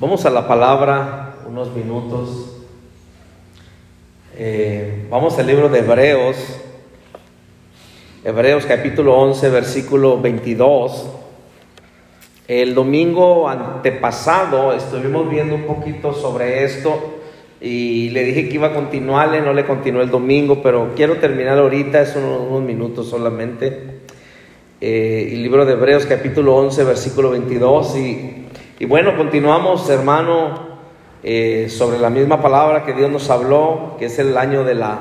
Vamos a la palabra unos minutos. Eh, vamos al libro de Hebreos, Hebreos capítulo 11, versículo 22. El domingo antepasado estuvimos viendo un poquito sobre esto y le dije que iba a continuarle, no le continué el domingo, pero quiero terminar ahorita, es unos, minutos solamente. Eh, el libro de Hebreos capítulo 11, versículo 22 y y bueno, continuamos, hermano, eh, sobre la misma palabra que Dios nos habló, que es el año de la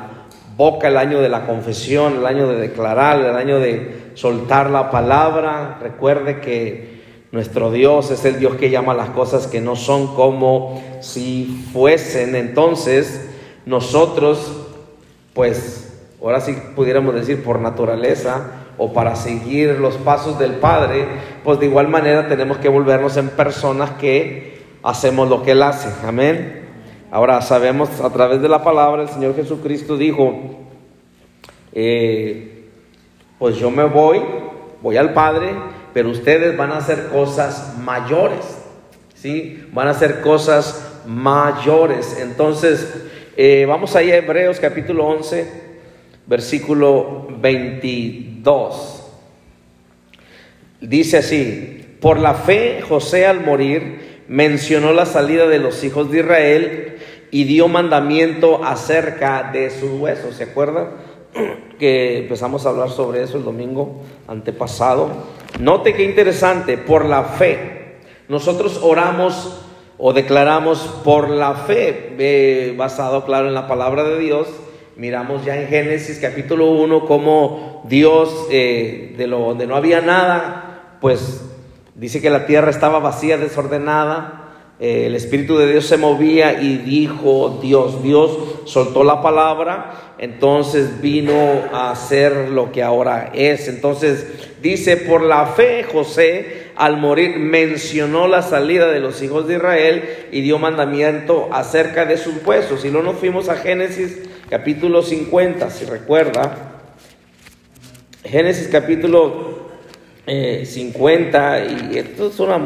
boca, el año de la confesión, el año de declarar, el año de soltar la palabra. Recuerde que nuestro Dios es el Dios que llama las cosas que no son como si fuesen. Entonces, nosotros, pues, ahora sí pudiéramos decir por naturaleza, o para seguir los pasos del Padre, pues de igual manera tenemos que volvernos en personas que hacemos lo que Él hace. Amén. Ahora sabemos a través de la palabra, el Señor Jesucristo dijo, eh, pues yo me voy, voy al Padre, pero ustedes van a hacer cosas mayores. ¿Sí? Van a hacer cosas mayores. Entonces, eh, vamos ahí a Hebreos capítulo 11, versículo 22. Dice así, por la fe José al morir mencionó la salida de los hijos de Israel y dio mandamiento acerca de sus huesos. ¿Se acuerdan? Que empezamos a hablar sobre eso el domingo antepasado. Note qué interesante, por la fe. Nosotros oramos o declaramos por la fe, eh, basado, claro, en la palabra de Dios Miramos ya en Génesis capítulo 1 cómo Dios, eh, de lo donde no había nada, pues dice que la tierra estaba vacía, desordenada. Eh, el Espíritu de Dios se movía y dijo Dios, Dios soltó la palabra, entonces vino a hacer lo que ahora es. Entonces dice, por la fe José al morir mencionó la salida de los hijos de Israel y dio mandamiento acerca de sus huesos. Y luego nos fuimos a Génesis capítulo 50, si recuerda. Génesis capítulo 50, eh, y esto es una,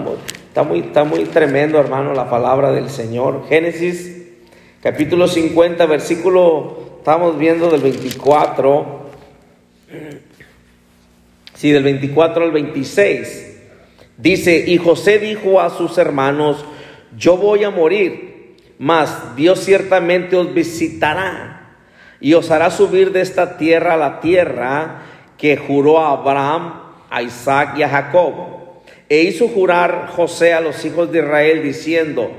está, muy, está muy tremendo, hermano, la palabra del Señor. Génesis capítulo 50, versículo, estamos viendo del 24, sí, del 24 al 26. Dice, y José dijo a sus hermanos, yo voy a morir, mas Dios ciertamente os visitará y os hará subir de esta tierra a la tierra que juró a Abraham, a Isaac y a Jacob. E hizo jurar José a los hijos de Israel diciendo,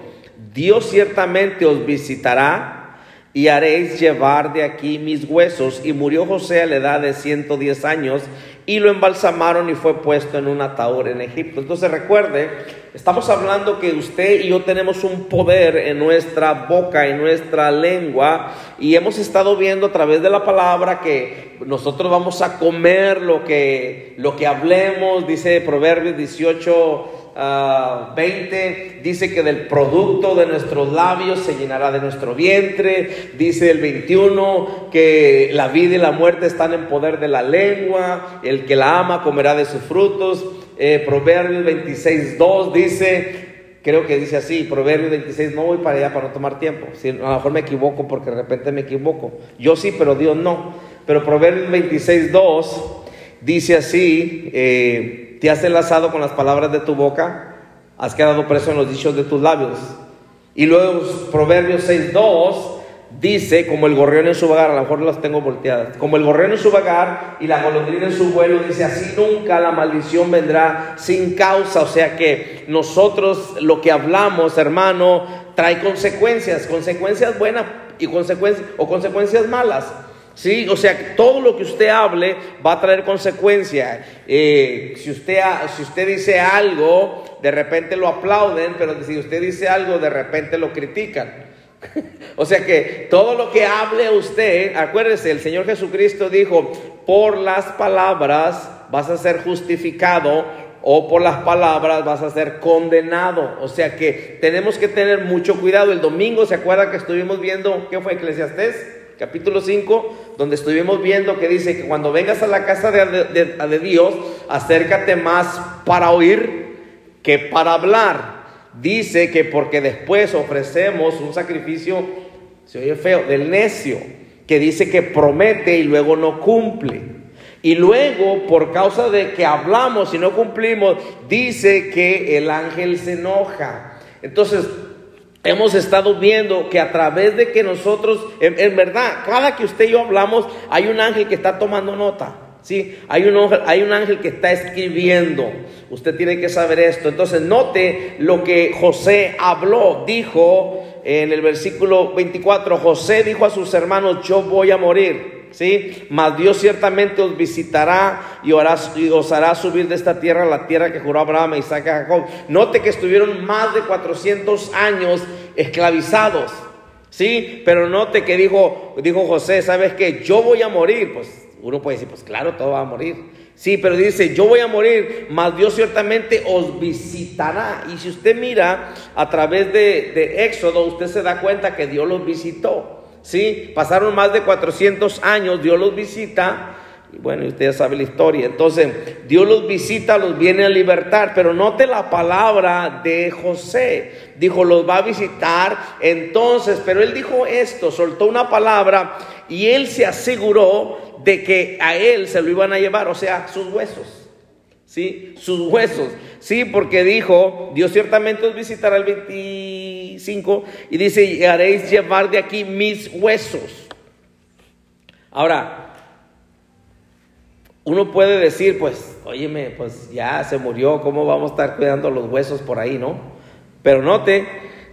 Dios ciertamente os visitará y haréis llevar de aquí mis huesos. Y murió José a la edad de 110 años y lo embalsamaron y fue puesto en un ataúd en Egipto. Entonces recuerde, estamos hablando que usted y yo tenemos un poder en nuestra boca, en nuestra lengua, y hemos estado viendo a través de la palabra que nosotros vamos a comer lo que, lo que hablemos, dice Proverbios 18 20 ah, dice que del producto de nuestros labios se llenará de nuestro vientre. Dice el 21 que la vida y la muerte están en poder de la lengua. El que la ama comerá de sus frutos. Eh, Proverbios 26, 2 dice, creo que dice así, Proverbios 26, no voy para allá para no tomar tiempo. Si, a lo mejor me equivoco porque de repente me equivoco. Yo sí, pero Dios no. Pero Proverbios 26, 2 dice así, eh, te has enlazado con las palabras de tu boca, has quedado preso en los dichos de tus labios. Y luego Proverbios 6.2 dice, como el gorrión en su vagar, a lo mejor las tengo volteadas, como el gorrión en su vagar y la golondrina en su vuelo, dice, así nunca la maldición vendrá sin causa. O sea que nosotros lo que hablamos, hermano, trae consecuencias, consecuencias buenas y consecuencias o consecuencias malas. Sí, o sea, todo lo que usted hable va a traer consecuencias. Eh, si, usted, si usted dice algo, de repente lo aplauden, pero si usted dice algo, de repente lo critican. o sea que todo lo que hable usted, acuérdese, el Señor Jesucristo dijo, por las palabras vas a ser justificado o por las palabras vas a ser condenado. O sea que tenemos que tener mucho cuidado. El domingo, ¿se acuerda que estuvimos viendo qué fue Eclesiastés? capítulo 5, donde estuvimos viendo que dice que cuando vengas a la casa de, Dios, acércate más para oír que para hablar. Dice que porque después ofrecemos un sacrificio, se oye feo, del necio, que dice que promete y luego no cumple. Y luego, por causa de que hablamos y no cumplimos, dice que el ángel se enoja. Entonces, hemos estado viendo que a través de que nosotros, en, verdad, cada que usted y yo hablamos, hay un ángel que está tomando nota. ¿Sí? Hay un, ángel, hay un ángel que está escribiendo. Usted tiene que saber esto. Entonces, note lo que José habló, dijo en el versículo 24, José dijo a sus hermanos, yo voy a morir. ¿sí? Mas Dios ciertamente os visitará y, os hará subir de esta tierra, la tierra que juró Abraham, Isaac y Jacob. Note que estuvieron más de 400 años esclavizados, ¿sí? Pero note que dijo, dijo José, ¿sabes qué? Yo voy a morir. Pues uno puede decir, pues claro, todo va a morir. Sí, pero dice, yo voy a morir, mas Dios ciertamente os visitará. Y si usted mira a través de, de Éxodo, usted se da cuenta que Dios los visitó. ¿sí? Pasaron más de 400 años, Dios los visita, y bueno, usted sabe la historia. Entonces, Dios los visita, los viene a libertar, pero note la palabra de José. Dijo, los va a visitar. Entonces, pero él dijo esto, soltó una palabra y él se aseguró de que a él se lo iban a llevar, o sea, sus huesos. ¿sí? Sus huesos, ¿sí? Porque dijo, Dios ciertamente os visitará el 25 y dice, y haréis llevar de aquí mis huesos. Ahora, uno puede decir, pues, óyeme, pues ya se murió, ¿cómo vamos a estar cuidando los huesos por ahí, no? Pero note,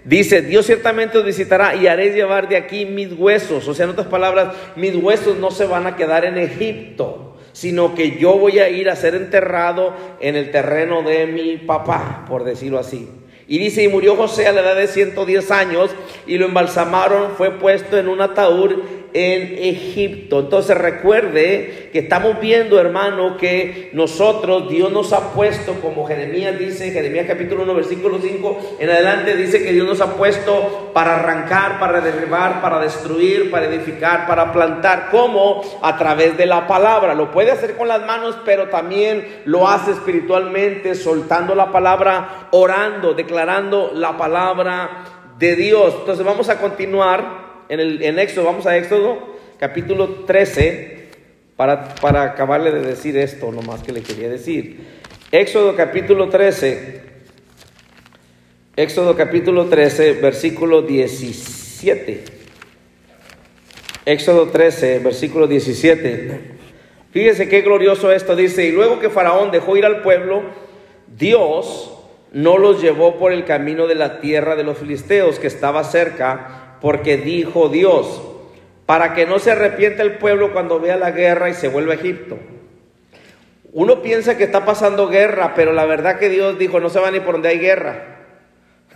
dice, Dios ciertamente os visitará y haréis llevar de aquí mis huesos. O sea, en otras palabras, mis huesos no se van a quedar en Egipto sino que yo voy a ir a ser enterrado en el terreno de mi papá, por decirlo así. Y dice, y murió José a la edad de 110 años y lo embalsamaron, fue puesto en un ataúd en Egipto. Entonces recuerde que estamos viendo, hermano, que nosotros, Dios nos ha puesto, como Jeremías dice, Jeremías capítulo 1, versículo 5, en adelante dice que Dios nos ha puesto para arrancar, para derribar, para destruir, para edificar, para plantar, como a través de la palabra. Lo puede hacer con las manos, pero también lo hace espiritualmente, soltando la palabra, orando, declarando la palabra de Dios. Entonces vamos a continuar en, el, Éxodo, vamos a Éxodo, capítulo 13, para, para acabarle de decir esto, nomás que le quería decir. Éxodo capítulo 13, Éxodo capítulo 13, versículo 17. Éxodo 13, versículo 17. Fíjese qué glorioso esto dice, y luego que Faraón dejó ir al pueblo, Dios no los llevó por el camino de la tierra de los filisteos que estaba cerca, porque dijo Dios, para que no se arrepienta el pueblo cuando vea la guerra y se vuelva a Egipto. Uno piensa que está pasando guerra, pero la verdad que Dios dijo, no se va ni por donde hay guerra.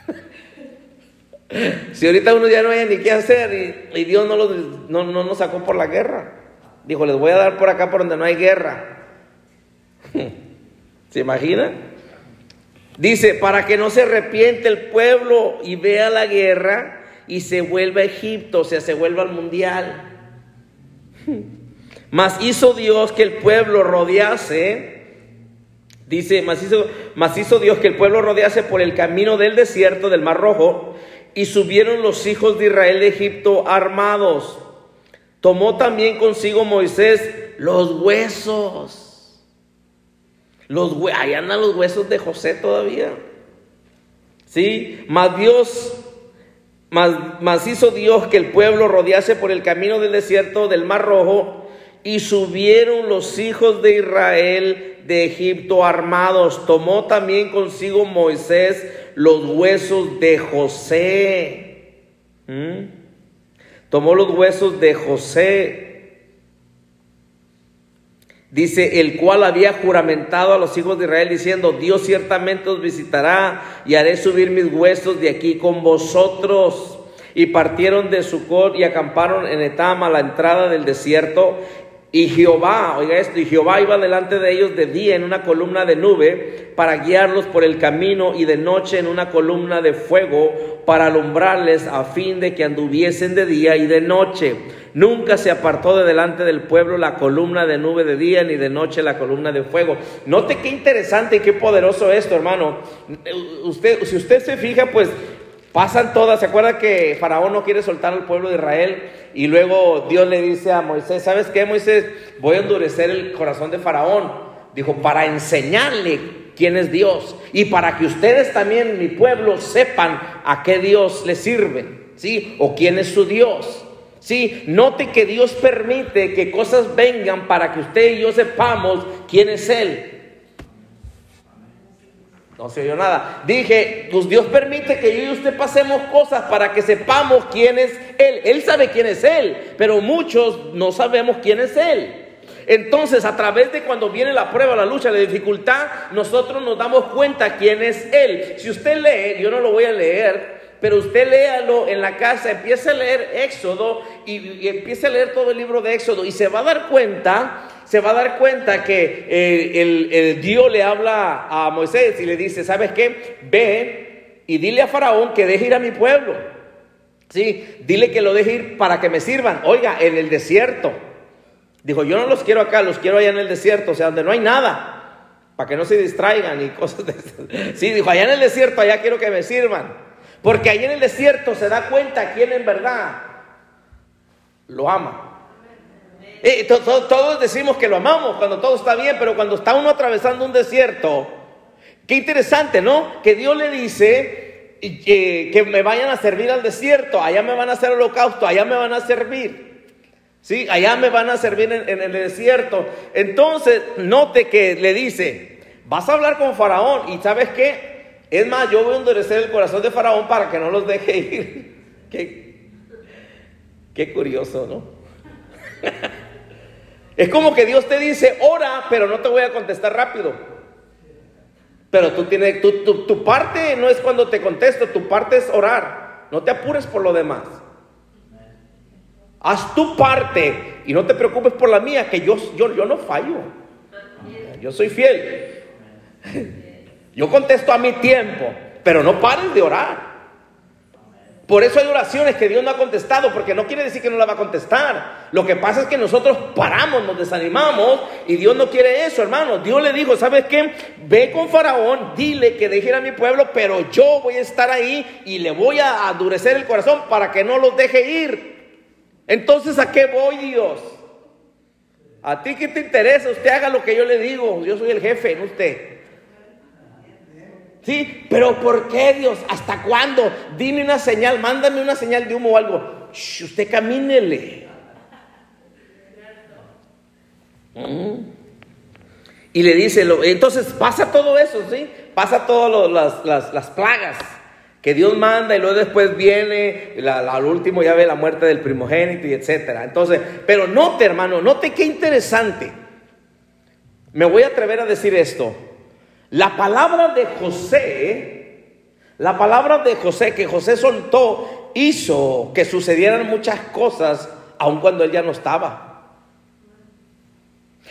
si ahorita uno ya no hay ni qué hacer y, Dios no, no, no nos sacó por la guerra. Dijo, les voy a dar por acá por donde no hay guerra. ¿Se imagina? Dice, para que no se arrepiente el pueblo y vea la guerra y se vuelve a Egipto, o sea, se vuelve al mundial. Mas hizo Dios que el pueblo rodease, dice, mas hizo, mas hizo Dios que el pueblo rodease por el camino del desierto del Mar Rojo, y subieron los hijos de Israel de Egipto armados. Tomó también consigo Moisés los huesos. Los, ahí andan los huesos de José todavía. ¿Sí? Mas Dios mas, hizo Dios que el pueblo rodease por el camino del desierto del Mar Rojo y subieron los hijos de Israel de Egipto armados. Tomó también consigo Moisés los huesos de José. ¿Mm? Tomó los huesos de José Dice, el cual había juramentado a los hijos de Israel diciendo, Dios ciertamente os visitará y haré subir mis huesos de aquí con vosotros. Y partieron de Sucot y acamparon en Etam a la entrada del desierto. Y Jehová, oiga esto, y Jehová iba delante de ellos de día en una columna de nube para guiarlos por el camino y de noche en una columna de fuego para alumbrarles a fin de que anduviesen de día y de noche. Nunca se apartó de delante del pueblo la columna de nube de día ni de noche la columna de fuego. Note qué interesante y qué poderoso esto, hermano. Usted, si usted se fija, pues Pasan todas, ¿se acuerda que Faraón no quiere soltar al pueblo de Israel? Y luego Dios le dice a Moisés, ¿sabes qué Moisés? Voy a endurecer el corazón de Faraón. Dijo, para enseñarle quién es Dios y para que ustedes también, mi pueblo, sepan a qué Dios le sirve, ¿sí? O quién es su Dios. Sí, note que Dios permite que cosas vengan para que usted y yo sepamos quién es Él. No se oyó nada. Dije, pues Dios permite que yo y usted pasemos cosas para que sepamos quién es Él. Él sabe quién es Él, pero muchos no sabemos quién es Él. Entonces, a través de cuando viene la prueba, la lucha, la dificultad, nosotros nos damos cuenta quién es Él. Si usted lee, yo no lo voy a leer, pero usted léalo en la casa, empiece a leer Éxodo y, empiece a leer todo el libro de Éxodo y se va a dar cuenta se va a dar cuenta que eh, el, Dios le habla a Moisés y le dice, ¿sabes qué? Ve y dile a Faraón que deje ir a mi pueblo. Sí, dile que lo deje ir para que me sirvan. Oiga, en el desierto. Dijo, yo no los quiero acá, los quiero allá en el desierto, o sea, donde no hay nada, para que no se distraigan y cosas de eso. Sí, dijo, allá en el desierto, allá quiero que me sirvan. Porque allá en el desierto se da cuenta quién en verdad lo ama. Eh, todos decimos que lo amamos cuando todo está bien, pero cuando está uno atravesando un desierto, qué interesante, ¿no? Que Dios le dice eh, que me vayan a servir al desierto, allá me van a hacer holocausto, allá me van a servir. Sí, allá me van a servir en, el desierto. Entonces, note que le dice, vas a hablar con Faraón y ¿sabes qué? Es más, yo voy a endurecer el corazón de Faraón para que no los deje ir. qué, qué curioso, ¿no? Es como que Dios te dice, ora, pero no te voy a contestar rápido. Pero tú tienes, tu, tu, parte no es cuando te contesto, tu parte es orar. No te apures por lo demás. Haz tu parte y no te preocupes por la mía, que yo, yo, yo no fallo. Yo soy fiel. Yo contesto a mi tiempo, pero no pares de orar. Por eso hay oraciones que Dios no ha contestado, porque no quiere decir que no la va a contestar. Lo que pasa es que nosotros paramos, nos desanimamos y Dios no quiere eso, hermano. Dios le dijo, ¿sabes qué? Ve con Faraón, dile que deje ir a mi pueblo, pero yo voy a estar ahí y le voy a endurecer el corazón para que no los deje ir. Entonces, ¿a qué voy, Dios? ¿A ti qué te interesa? Usted haga lo que yo le digo. Yo soy el jefe, no usted. Sí, pero ¿por qué Dios? ¿Hasta cuándo? Dime una señal, mándame una señal de humo o algo. usted camínele. Mm. Y le dice, entonces pasa todo eso, ¿sí? Pasa todas las, las, plagas que Dios manda y luego después viene, al último ya ve la muerte del primogénito y etcétera. Entonces, pero note hermano, note qué interesante. Me voy a atrever a decir esto. La palabra de José, la palabra de José que José soltó, hizo que sucedieran muchas cosas, aun cuando él ya no estaba.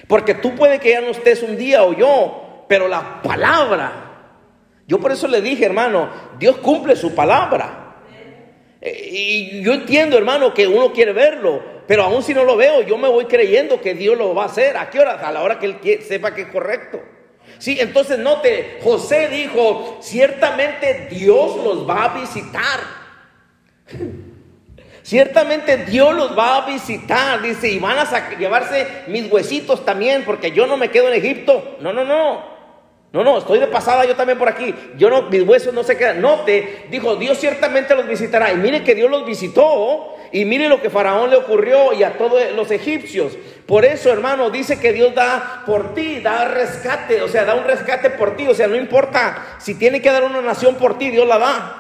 Porque tú puede que ya no estés un día o yo, pero la palabra, yo por eso le dije, hermano, Dios cumple su palabra. Eh, y yo entiendo, hermano, que uno quiere verlo, pero aún si no lo veo, yo me voy creyendo que Dios lo va a hacer. ¿A qué hora? A la hora que él sepa que es correcto. Sí, entonces note, José dijo, ciertamente Dios los va a visitar. Ciertamente Dios los va a visitar, dice, y van a llevarse mis huesitos también, porque yo no me quedo en Egipto. No, no, no. No, no, estoy de pasada yo también por aquí. Yo no, mis huesos no se quedan. Note, dijo, Dios ciertamente los visitará. Y mire que Dios los visitó. Y mire lo que Faraón le ocurrió y a todos los egipcios. Por eso, hermano, dice que Dios da por ti, da rescate. O sea, da un rescate por ti. O sea, no importa si tiene que dar una nación por ti, Dios la da.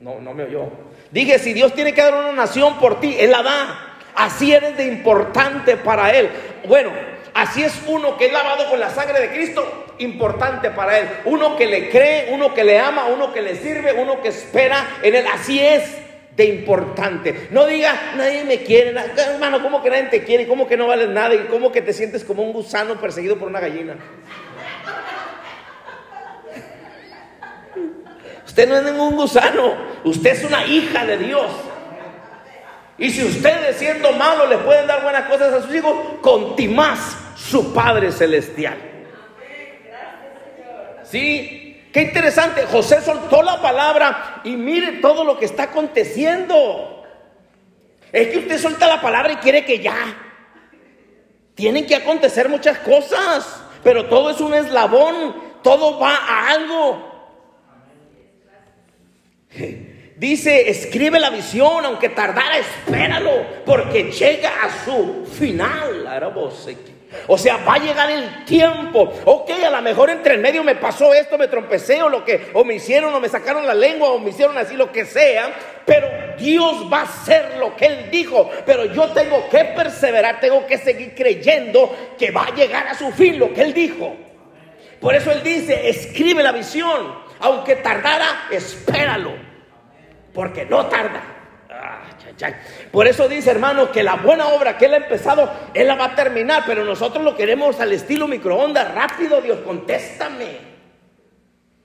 No, no me oyó. Dije, si Dios tiene que dar una nación por ti, Él la da. Así eres de importante para Él. Bueno, Así es uno que es lavado con la sangre de Cristo, importante para él. Uno que le cree, uno que le ama, uno que le sirve, uno que espera en él. Así es. de importante. No diga, nadie me quiere, hermano, ¿cómo que nadie te quiere? ¿Cómo que no vales nada? ¿Y cómo que te sientes como un gusano perseguido por una gallina? Usted no es ningún gusano, usted es una hija de Dios. Y si ustedes siendo malos le pueden dar buenas cosas a sus hijos, más su Padre Celestial. ¿Sí? Qué interesante, José soltó la palabra y mire todo lo que está aconteciendo. Es que usted suelta la palabra y quiere que ya. Tienen que acontecer muchas cosas, pero todo es un eslabón, todo va a algo. Dice, escribe la visión, aunque tardara, espéralo, porque llega a su final. O sea, va a llegar el tiempo. Ok, a lo mejor entre el medio me pasó esto, me trompecé o lo que, o me hicieron, o me sacaron la lengua, o me hicieron así, lo que sea. Pero Dios va a hacer lo que Él dijo. Pero yo tengo que perseverar, tengo que seguir creyendo que va a llegar a su fin lo que Él dijo. Por eso Él dice, escribe la visión. Aunque tardara, espéralo. Porque no tarda. Por eso dice, hermano, que la buena obra que Él ha empezado, Él la va a terminar, pero nosotros lo queremos al estilo microondas, rápido, Dios, contéstame.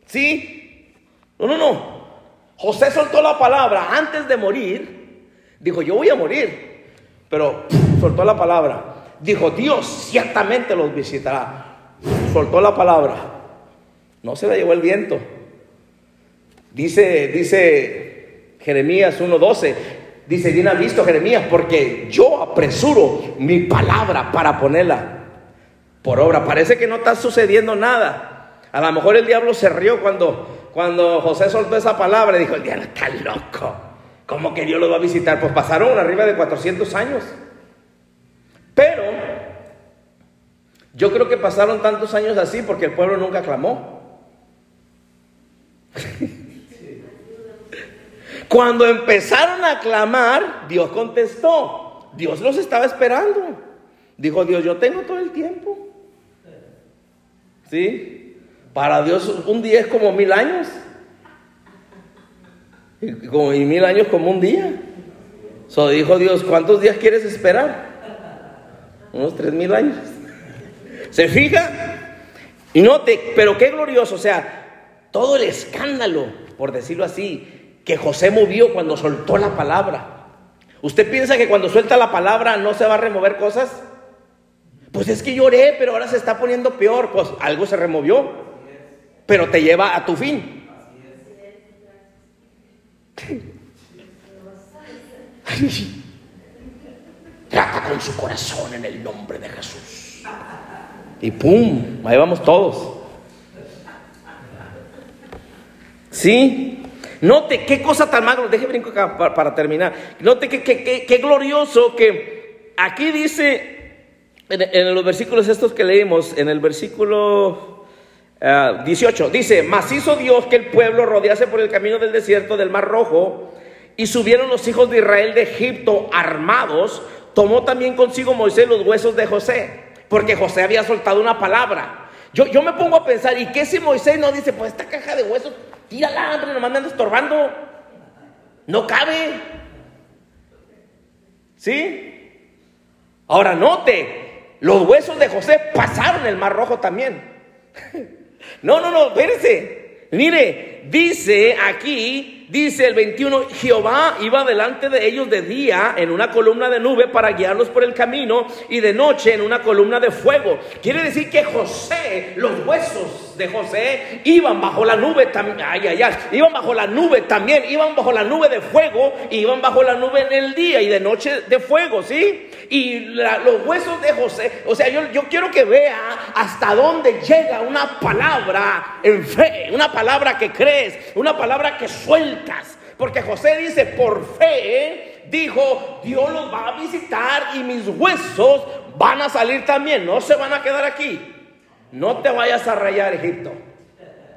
¿Sí? No, no, no. José soltó la palabra antes de morir. Dijo, yo voy a morir. Pero soltó la palabra. Dijo, Dios ciertamente los visitará. Soltó la palabra. No se la llevó el viento. Dice, dice Jeremías 1.12, Dice, bien ha visto Jeremías, porque yo apresuro mi palabra para ponerla por obra. Parece que no está sucediendo nada. A lo mejor el diablo se rió cuando, cuando José soltó esa palabra y dijo, el diablo está loco. ¿Cómo que Dios lo va a visitar? Pues pasaron arriba de 400 años. Pero yo creo que pasaron tantos años así porque el pueblo nunca clamó. Cuando empezaron a clamar, Dios contestó. Dios los estaba esperando. Dijo Dios, yo tengo todo el tiempo. ¿Sí? Para Dios un día es como mil años. Y, mil años como un día. So dijo Dios, ¿cuántos días quieres esperar? Unos tres mil años. ¿Se fija? Y note, pero qué glorioso, o sea, todo el escándalo, por decirlo así, que José movió cuando soltó la palabra. ¿Usted piensa que cuando suelta la palabra no se va a remover cosas? Pues es que lloré, pero ahora se está poniendo peor. Pues algo se removió, pero te lleva a tu fin. Trata con su corazón en el nombre de Jesús. Y pum, ahí vamos todos. ¿Sí? Note qué cosa tan magro, deje brinco acá para, terminar. Note qué glorioso que aquí dice en, los versículos estos que leímos, en el versículo 18, ah, dice, mas hizo Dios que el pueblo rodease por el camino del desierto del Mar Rojo y subieron los hijos de Israel de Egipto armados, tomó también consigo Moisés los huesos de José, porque José había soltado una palabra. Yo, yo me pongo a pensar, ¿y qué si Moisés no dice, pues esta caja de huesos Tírala, hombre, nomás me anda estorbando. No cabe. ¿Sí? Ahora note, los huesos de José pasaron el mar rojo también. no, no, no, espérese. Mire, dice aquí dice el 21, Jehová iba delante de ellos de día en una columna de nube para guiarlos por el camino y de noche en una columna de fuego. Quiere decir que José, los huesos de José iban bajo la nube también, ay, ay, ay, iban bajo la nube también, iban bajo la nube de fuego, iban bajo la nube en el día y de noche de fuego, ¿sí? Y los huesos de José, o sea, yo, yo quiero que vea hasta dónde llega una palabra en fe, una palabra que crees, una palabra que suelta porque José dice, por fe, dijo, Dios los va a visitar y mis huesos van a salir también, no se van a quedar aquí. No te vayas a rayar, Egipto.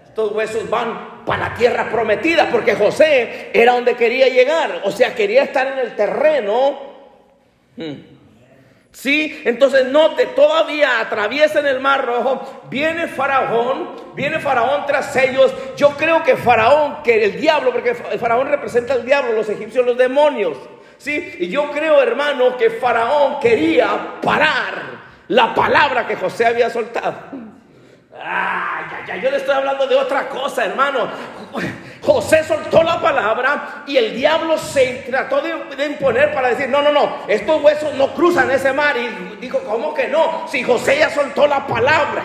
Estos huesos van para la tierra prometida, porque José era donde quería llegar, o sea, quería estar en el terreno. Hmm. Sí, entonces note, todavía atraviesan el mar rojo, viene Faraón, viene Faraón tras ellos. Yo creo que Faraón, que el diablo, porque el Faraón representa al diablo, los egipcios, los demonios. Sí, y yo creo, hermano, que Faraón quería parar la palabra que José había soltado. Ay, ay, yo le estoy hablando de otra cosa, hermano. José soltó la palabra y el diablo se trató de, imponer para decir, no, no, no, estos huesos no cruzan ese mar. Y dijo, ¿cómo que no? Si José ya soltó la palabra.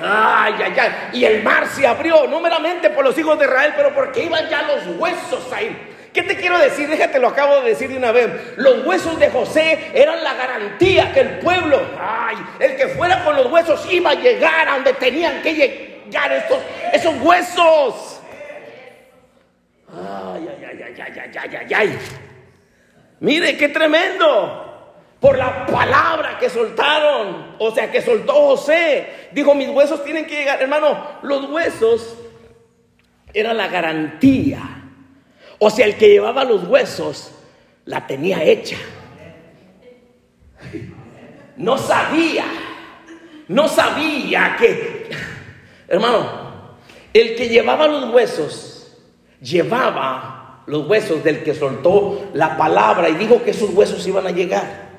Ay, ay, ay. Y el mar se abrió, no meramente por los hijos de Israel, pero porque iban ya los huesos ahí. ¿Qué te quiero decir? Déjate, lo acabo de decir de una vez. Los huesos de José eran la garantía que el pueblo, ay, el que fuera con los huesos iba a llegar a donde tenían que llegar esos, esos huesos. Ay, ay, ay, ay, ay, ay, ay, ay. Mire, qué tremendo. Por la palabra que soltaron, o sea, que soltó José. Dijo, mis huesos tienen que llegar. Hermano, los huesos eran la garantía o sea, el que llevaba los huesos la tenía hecha. No sabía, no sabía que, hermano, el que llevaba los huesos, llevaba los huesos del que soltó la palabra y dijo que esos huesos iban a llegar.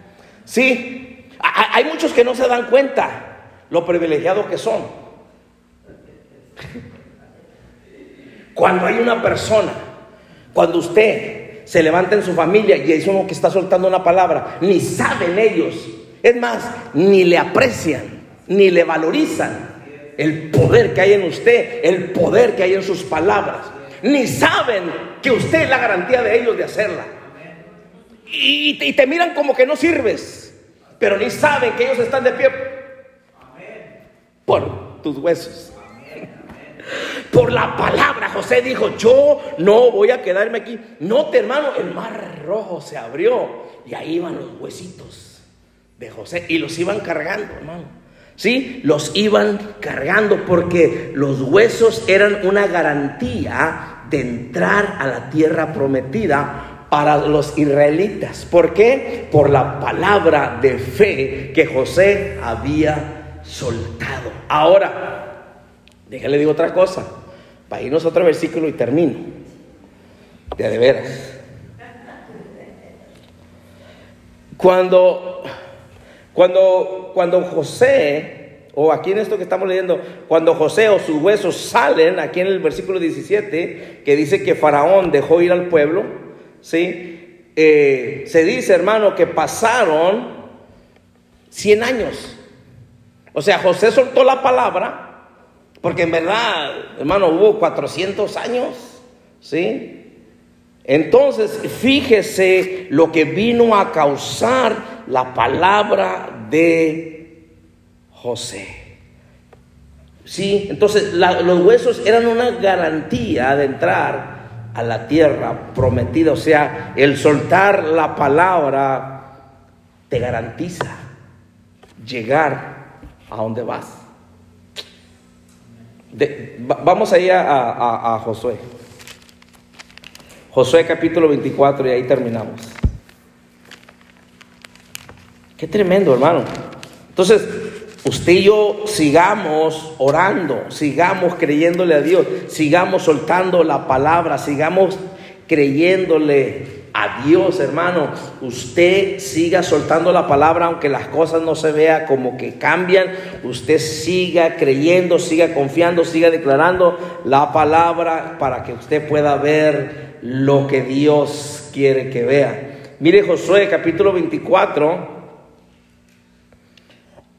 Sí, hay muchos que no se dan cuenta lo privilegiados que son. Cuando hay una persona cuando usted se levanta en su familia y es uno que está soltando una palabra, ni saben ellos, es más, ni le aprecian, ni le valorizan el poder que hay en usted, el poder que hay en sus palabras, ni saben que usted es la garantía de ellos de hacerla. Y, te miran como que no sirves, pero ni saben que ellos están de pie por tus huesos. Por la palabra, José dijo, yo no voy a quedarme aquí. No, hermano, el mar rojo se abrió y ahí iban los huesitos de José y los iban cargando, hermano. ¿Sí? Los iban cargando porque los huesos eran una garantía de entrar a la tierra prometida para los israelitas. ¿Por qué? Por la palabra de fe que José había soltado. Ahora, Déjale digo otra cosa. Para irnos a otro versículo y termino. De, de veras. Cuando, cuando, cuando José, o aquí en esto que estamos leyendo, cuando José o sus huesos salen, aquí en el versículo 17, que dice que Faraón dejó ir al pueblo, ¿sí? Eh, se dice, hermano, que pasaron 100 años. O sea, José soltó la palabra porque en verdad, hermano, hubo 400 años, ¿sí? Entonces, fíjese lo que vino a causar la palabra de José. Sí, entonces los huesos eran una garantía de entrar a la tierra prometida. O sea, el soltar la palabra te garantiza llegar a donde vas vamos ahí a, a, Josué. Josué capítulo 24 y ahí terminamos. Qué tremendo, hermano. Entonces, usted y yo sigamos orando, sigamos creyéndole a Dios, sigamos soltando la palabra, sigamos creyéndole a Dios, hermano. Usted siga soltando la palabra, aunque las cosas no se vea como que cambian. Usted siga creyendo, siga confiando, siga declarando la palabra para que usted pueda ver lo que Dios quiere que vea. Mire Josué capítulo 24,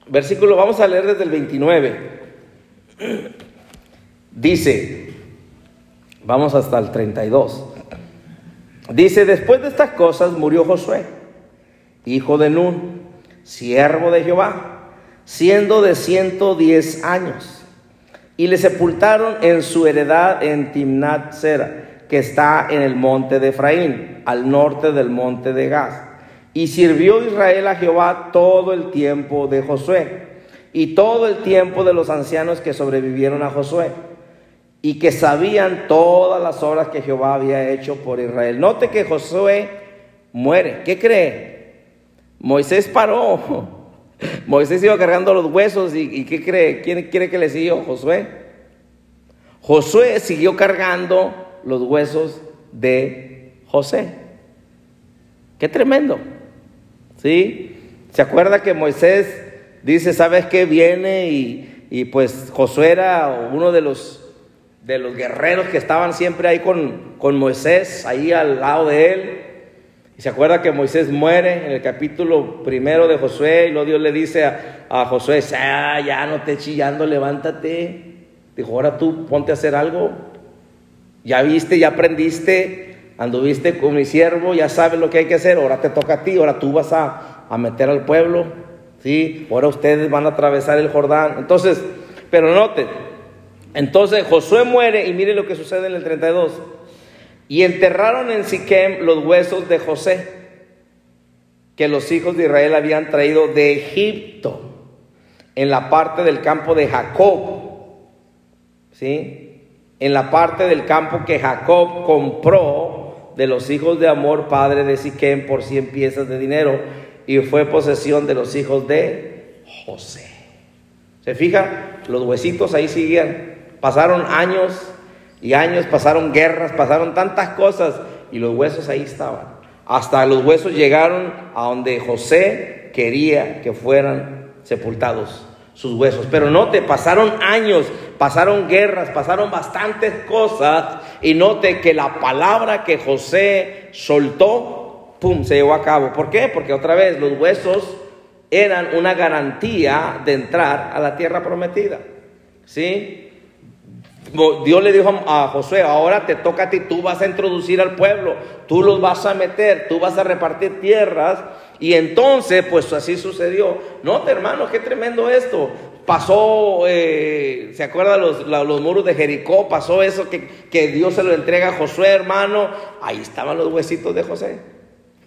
versículo, vamos a leer desde el 29. Dice, vamos hasta el 32. Dice, después de estas cosas murió Josué, hijo de Nun, siervo de Jehová, siendo de 110 años. Y le sepultaron en su heredad en Timnat Sera, que está en el monte de Efraín, al norte del monte de Gaz. Y sirvió Israel a Jehová todo el tiempo de Josué y todo el tiempo de los ancianos que sobrevivieron a Josué y que sabían todas las obras que Jehová había hecho por Israel. Note que Josué muere. ¿Qué cree? Moisés paró. Moisés iba cargando los huesos y, ¿qué cree? ¿Quién quiere que le siguió? Josué. Josué siguió cargando los huesos de José. Qué tremendo. ¿Sí? ¿Se acuerda que Moisés dice, ¿sabes qué? Viene y, y pues Josué era uno de los de los guerreros que estaban siempre ahí con, con Moisés, ahí al lado de él. Y se acuerda que Moisés muere en el capítulo primero de Josué y luego Dios le dice a, Josué, ah, ya no te chillando, levántate. Dijo, ahora tú ponte a hacer algo. Ya viste, ya aprendiste, anduviste con mi siervo, ya sabes lo que hay que hacer, ahora te toca a ti, ahora tú vas a, a meter al pueblo. ¿sí? Ahora ustedes van a atravesar el Jordán. Entonces, pero note, entonces Josué muere y mire lo que sucede en el 32. Y enterraron en Siquem los huesos de José, que los hijos de Israel habían traído de Egipto, en la parte del campo de Jacob. ¿Sí? En la parte del campo que Jacob compró de los hijos de Amor, padre de Siquem, por 100 piezas de dinero, y fue posesión de los hijos de José. ¿Se fija? Los huesitos ahí siguen Pasaron años y años, pasaron guerras, pasaron tantas cosas y los huesos ahí estaban. Hasta los huesos llegaron a donde José quería que fueran sepultados sus huesos. Pero note, pasaron años, pasaron guerras, pasaron bastantes cosas y note que la palabra que José soltó, ¡pum!, se llevó a cabo. ¿Por qué? Porque otra vez los huesos eran una garantía de entrar a la tierra prometida. ¿Sí? Dios le dijo a Josué, ahora te toca a ti, tú vas a introducir al pueblo, tú los vas a meter, tú vas a repartir tierras. Y entonces, pues así sucedió. No, hermano, qué tremendo esto. Pasó, eh, ¿se acuerdan los, los, muros de Jericó? Pasó eso que, que Dios se lo entrega a Josué, hermano. Ahí estaban los huesitos de José.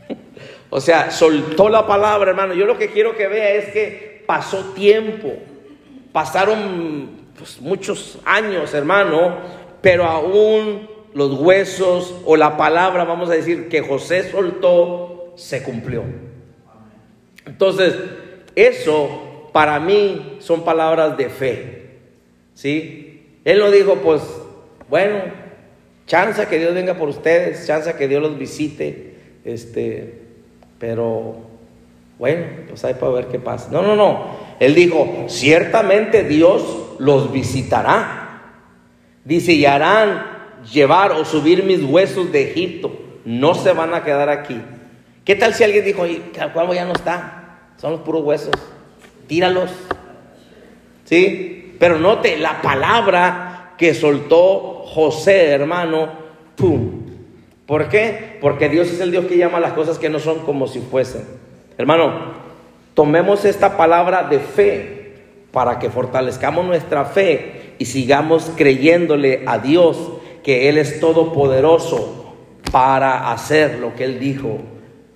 o sea, soltó la palabra, hermano. Yo lo que quiero que vea es que pasó tiempo. Pasaron pues, muchos años, hermano, pero aún los huesos o la palabra, vamos a decir, que José soltó, se cumplió. Entonces, eso para mí son palabras de fe. ¿Sí? Él no dijo, pues, bueno, chanza que Dios venga por ustedes, chanza que Dios los visite, este, pero bueno, pues hay para ver qué pasa. No, no, no. Él dijo, ciertamente Dios los visitará. Dice, y harán llevar o subir mis huesos de Egipto. No se van a quedar aquí. ¿Qué tal si alguien dijo, cuervo ya no está? Son los puros huesos. Tíralos. ¿Sí? Pero note la palabra que soltó José, hermano. ¡Pum! ¿Por qué? Porque Dios es el Dios que llama las cosas que no son como si fuesen. Hermano, tomemos esta palabra de fe para que fortalezcamos nuestra fe y sigamos creyéndole a Dios que Él es todopoderoso para hacer lo que Él dijo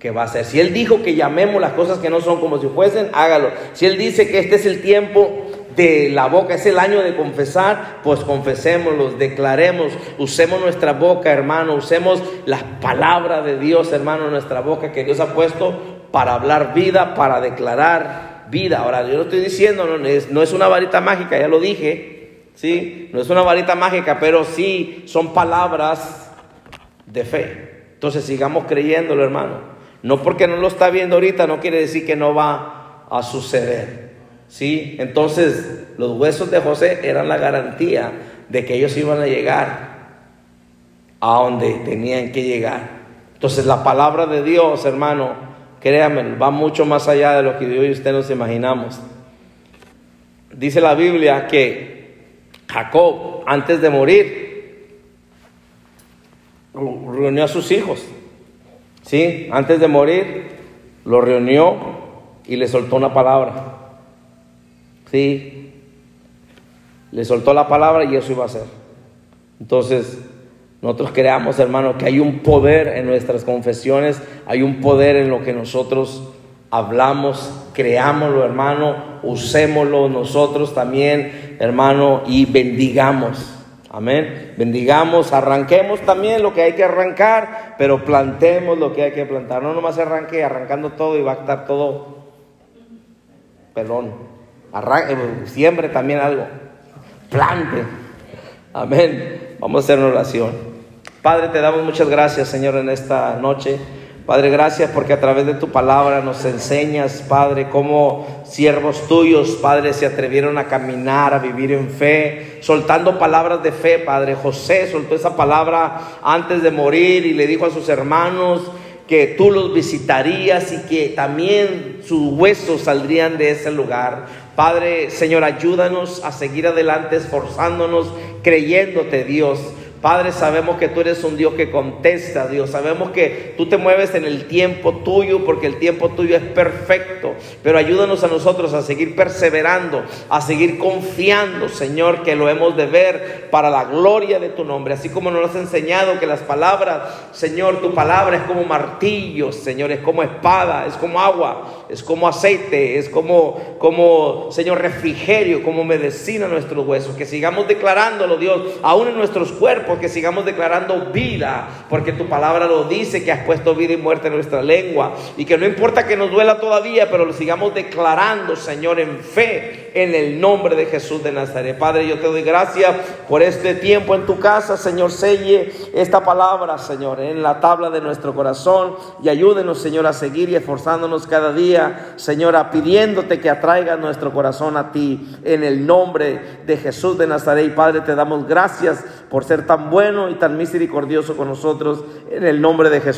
que va a hacer. Si Él dijo que llamemos las cosas que no son como si fuesen, hágalo. Si Él dice que este es el tiempo de la boca, es el año de confesar, pues confesémoslo, declaremos, usemos nuestra boca, hermano, usemos las palabras de Dios, hermano, nuestra boca que Dios ha puesto para hablar vida, para declarar vida. Ahora, yo lo estoy diciendo, no es, no es una varita mágica, ya lo dije, ¿sí? No es una varita mágica, pero sí son palabras de fe. Entonces sigamos creyéndolo, hermano. No porque no lo está viendo ahorita, no quiere decir que no va a suceder. ¿Sí? Entonces, los huesos de José eran la garantía de que ellos iban a llegar a donde tenían que llegar. Entonces, la palabra de Dios, hermano, Créanme, va mucho más allá de lo que yo y usted nos imaginamos. Dice la Biblia que Jacob, antes de morir, reunió a sus hijos. ¿Sí? Antes de morir, lo reunió y le soltó una palabra. ¿Sí? Le soltó la palabra y eso iba a ser. Entonces, nosotros creamos, hermano, que hay un poder en nuestras confesiones, hay un poder en lo que nosotros hablamos, creámoslo, hermano, usémoslo nosotros también, hermano, y bendigamos. Amén. Bendigamos, arranquemos también lo que hay que arrancar, pero plantemos lo que hay que plantar. No nomás arranque arrancando todo y va a estar todo pelón. Arranque, siembre también algo. Plante. Amén. Vamos a hacer una oración. Padre, te damos muchas gracias, Señor, en esta noche. Padre, gracias porque a través de tu palabra nos enseñas, Padre, cómo siervos tuyos, Padre, se atrevieron a caminar, a vivir en fe, soltando palabras de fe, Padre. José soltó esa palabra antes de morir y le dijo a sus hermanos que tú los visitarías y que también sus huesos saldrían de ese lugar. Padre, Señor, ayúdanos a seguir adelante, esforzándonos, creyéndote, Dios. Padre, sabemos que tú eres un Dios que contesta, Dios. Sabemos que tú te mueves en el tiempo tuyo porque el tiempo tuyo es perfecto. Pero ayúdanos a nosotros a seguir perseverando, a seguir confiando, Señor, que lo hemos de ver para la gloria de tu nombre. Así como nos has enseñado que las palabras, Señor, tu palabra es como martillo, Señor, es como espada, es como agua, es como aceite, es como, como Señor, refrigerio, como medicina a nuestros huesos. Que sigamos declarándolo, Dios, aún en nuestros cuerpos porque sigamos declarando vida, porque tu palabra lo dice, que has puesto vida y muerte en nuestra lengua, y que no importa que nos duela todavía, pero lo sigamos declarando, Señor, en fe, en el nombre de Jesús de Nazaret. Padre, yo te doy gracias por este tiempo en tu casa, Señor, selle esta palabra, Señor, en la tabla de nuestro corazón, y ayúdenos, Señor, a seguir y esforzándonos cada día, Señora, pidiéndote que atraiga nuestro corazón a ti, en el nombre de Jesús de Nazaret. Y Padre, te damos gracias por ser tan bueno y tan misericordioso con nosotros en el nombre de Jesús.